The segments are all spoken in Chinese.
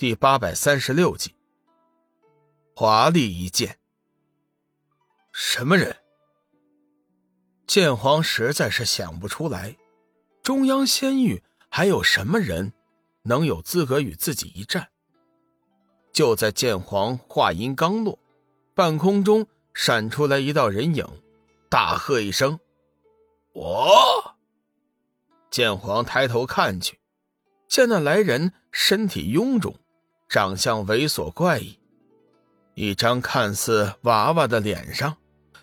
第八百三十六集，华丽一剑。什么人？剑皇实在是想不出来，中央仙域还有什么人能有资格与自己一战？就在剑皇话音刚落，半空中闪出来一道人影，大喝一声：“我！”剑皇抬头看去，见那来人身体臃肿。长相猥琐怪异，一张看似娃娃的脸上，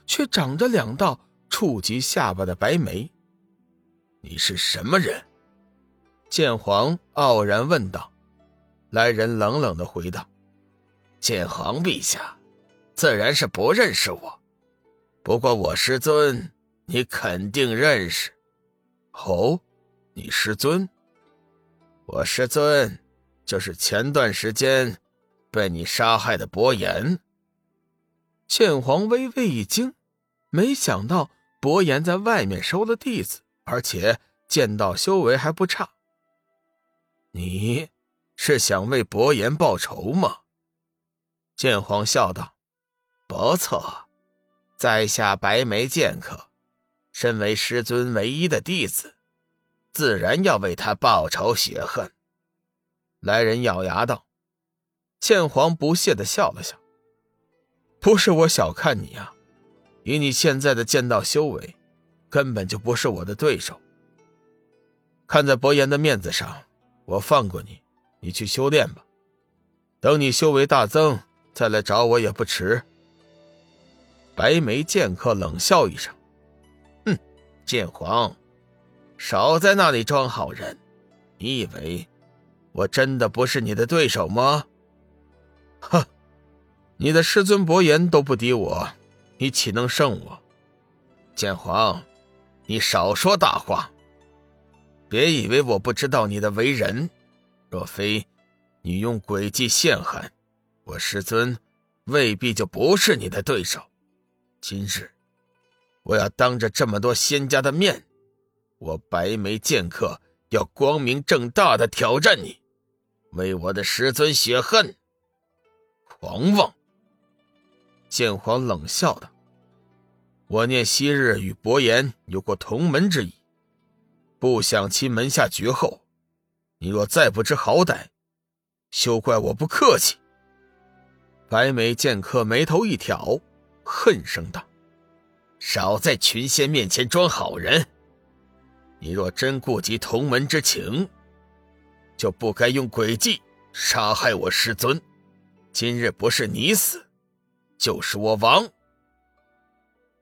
却长着两道触及下巴的白眉。你是什么人？剑皇傲然问道。来人冷冷的回道：“剑皇陛下，自然是不认识我。不过我师尊，你肯定认识。哦，你师尊？我师尊。”就是前段时间被你杀害的伯言。剑皇微微一惊，没想到伯言在外面收了弟子，而且剑道修为还不差。你是想为伯言报仇吗？剑皇笑道：“不错，在下白眉剑客，身为师尊唯一的弟子，自然要为他报仇雪恨。”来人咬牙道：“剑皇不屑的笑了笑，不是我小看你啊，以你现在的剑道修为，根本就不是我的对手。看在伯言的面子上，我放过你，你去修炼吧。等你修为大增，再来找我也不迟。”白眉剑客冷笑一声：“哼，剑皇，少在那里装好人，你以为？”我真的不是你的对手吗？哼，你的师尊伯言都不敌我，你岂能胜我？剑皇，你少说大话！别以为我不知道你的为人，若非你用诡计陷害我师尊，未必就不是你的对手。今日，我要当着这么多仙家的面，我白眉剑客要光明正大的挑战你。为我的师尊雪恨，狂妄！剑皇冷笑道：“我念昔日与伯言有过同门之谊，不想其门下绝后。你若再不知好歹，休怪我不客气。”白眉剑客眉头一挑，恨声道：“少在群仙面前装好人！你若真顾及同门之情。”就不该用诡计杀害我师尊。今日不是你死，就是我亡。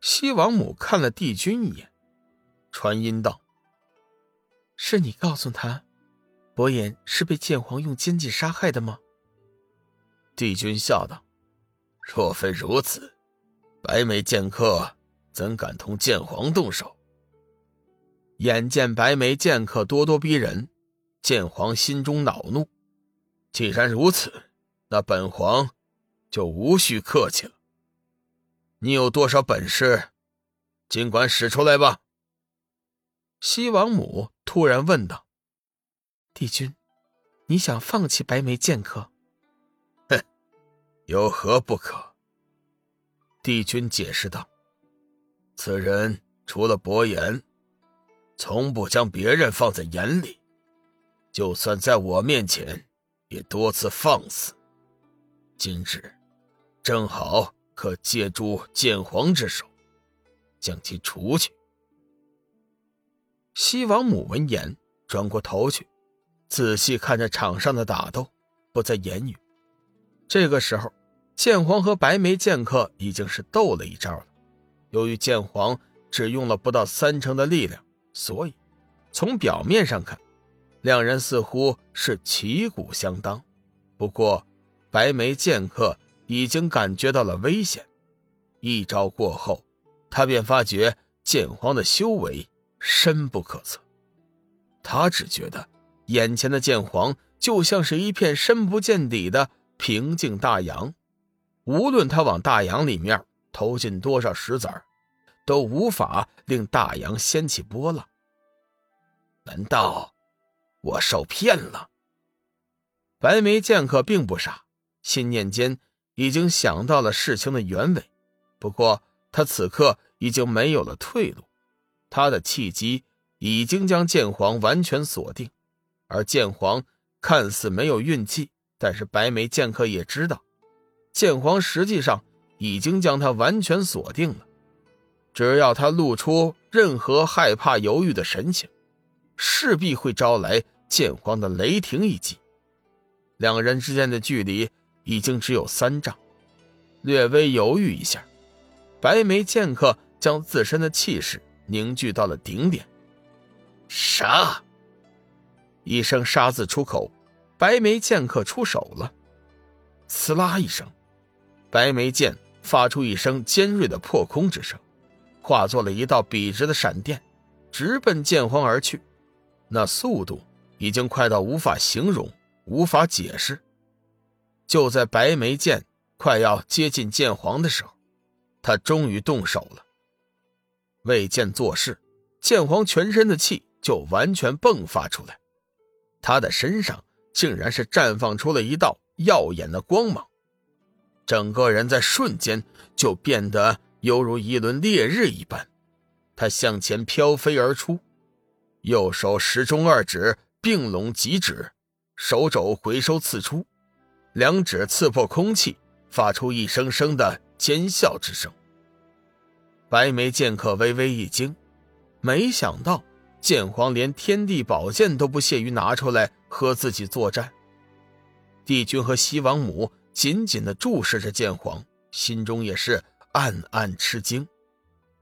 西王母看了帝君一眼，传音道：“是你告诉他，伯言是被剑皇用奸计杀害的吗？”帝君笑道：“若非如此，白眉剑客怎敢同剑皇动手？眼见白眉剑客咄咄逼人。”剑皇心中恼怒，既然如此，那本皇就无需客气了。你有多少本事，尽管使出来吧。西王母突然问道：“帝君，你想放弃白眉剑客？”“哼，有何不可？”帝君解释道：“此人除了伯言，从不将别人放在眼里。”就算在我面前，也多次放肆。今日正好可借助剑皇之手，将其除去。西王母闻言，转过头去，仔细看着场上的打斗，不再言语。这个时候，剑皇和白眉剑客已经是斗了一招了。由于剑皇只用了不到三成的力量，所以从表面上看。两人似乎是旗鼓相当，不过白眉剑客已经感觉到了危险。一招过后，他便发觉剑皇的修为深不可测。他只觉得眼前的剑皇就像是一片深不见底的平静大洋，无论他往大洋里面投进多少石子儿，都无法令大洋掀起波浪。难道？我受骗了。白眉剑客并不傻，心念间已经想到了事情的原委。不过他此刻已经没有了退路，他的契机已经将剑皇完全锁定，而剑皇看似没有运气，但是白眉剑客也知道，剑皇实际上已经将他完全锁定了。只要他露出任何害怕、犹豫的神情，势必会招来剑皇的雷霆一击。两人之间的距离已经只有三丈，略微犹豫一下，白眉剑客将自身的气势凝聚到了顶点。杀！一声“杀”字出口，白眉剑客出手了。呲啦一声，白眉剑发出一声尖锐的破空之声，化作了一道笔直的闪电，直奔剑皇而去。那速度已经快到无法形容。无法解释。就在白眉剑快要接近剑皇的时候，他终于动手了。未见做事，剑皇全身的气就完全迸发出来，他的身上竟然是绽放出了一道耀眼的光芒，整个人在瞬间就变得犹如一轮烈日一般。他向前飘飞而出，右手时中二指并拢极指。手肘回收刺出，两指刺破空气，发出一声声的尖啸之声。白眉剑客微微一惊，没想到剑皇连天地宝剑都不屑于拿出来和自己作战。帝君和西王母紧紧的注视着剑皇，心中也是暗暗吃惊，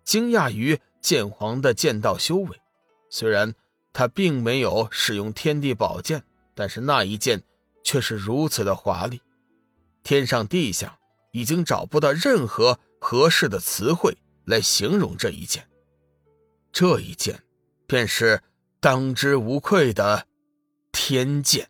惊讶于剑皇的剑道修为。虽然他并没有使用天地宝剑。但是那一剑却是如此的华丽，天上地下已经找不到任何合适的词汇来形容这一剑。这一剑，便是当之无愧的天剑。